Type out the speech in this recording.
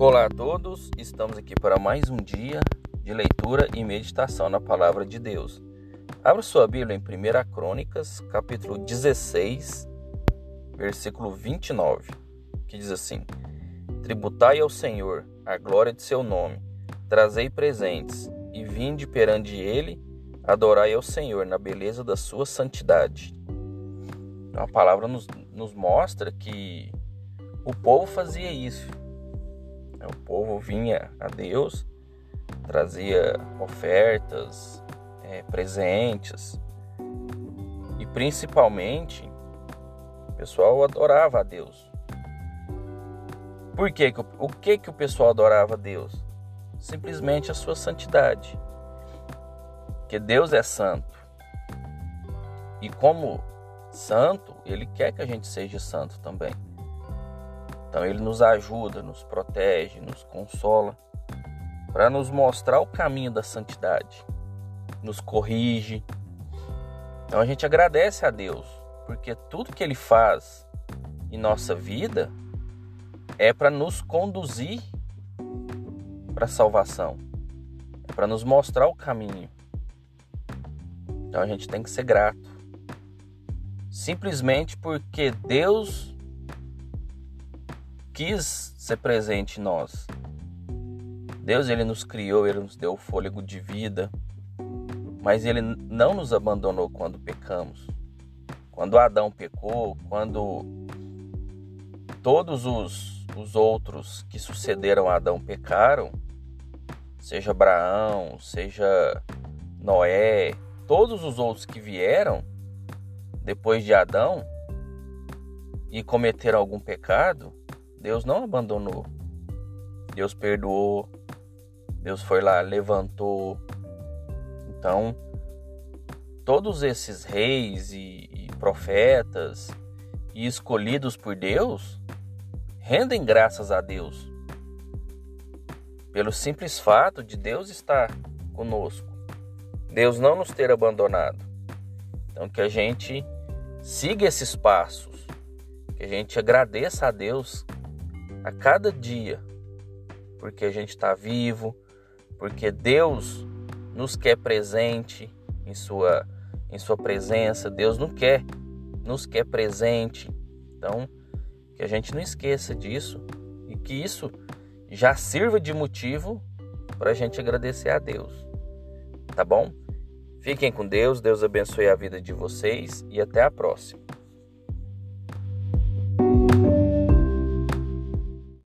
Olá a todos, estamos aqui para mais um dia de leitura e meditação na palavra de Deus. Abra sua Bíblia em 1 Crônicas, capítulo 16, versículo 29, que diz assim: Tributai ao Senhor a glória de seu nome, trazei presentes e vinde perante ele, adorai ao Senhor na beleza da sua santidade. Então, a palavra nos, nos mostra que o povo fazia isso? O povo vinha a Deus, trazia ofertas, é, presentes e principalmente o pessoal adorava a Deus. Por quê? O que, que o pessoal adorava a Deus? Simplesmente a sua santidade. Que Deus é santo. E como santo, ele quer que a gente seja santo também. Então ele nos ajuda, nos protege, nos consola para nos mostrar o caminho da santidade, nos corrige. Então a gente agradece a Deus, porque tudo que ele faz em nossa vida é para nos conduzir para a salvação, é para nos mostrar o caminho. Então a gente tem que ser grato. Simplesmente porque Deus quis ser presente em nós. Deus ele nos criou, ele nos deu o fôlego de vida, mas ele não nos abandonou quando pecamos. Quando Adão pecou, quando todos os, os outros que sucederam a Adão pecaram, seja Abraão, seja Noé, todos os outros que vieram depois de Adão e cometeram algum pecado, Deus não abandonou. Deus perdoou. Deus foi lá, levantou. Então, todos esses reis e, e profetas e escolhidos por Deus rendem graças a Deus pelo simples fato de Deus estar conosco, Deus não nos ter abandonado. Então, que a gente siga esses passos, que a gente agradeça a Deus a cada dia, porque a gente está vivo, porque Deus nos quer presente em sua em sua presença, Deus não quer nos quer presente. Então, que a gente não esqueça disso e que isso já sirva de motivo para a gente agradecer a Deus. Tá bom? Fiquem com Deus, Deus abençoe a vida de vocês e até a próxima.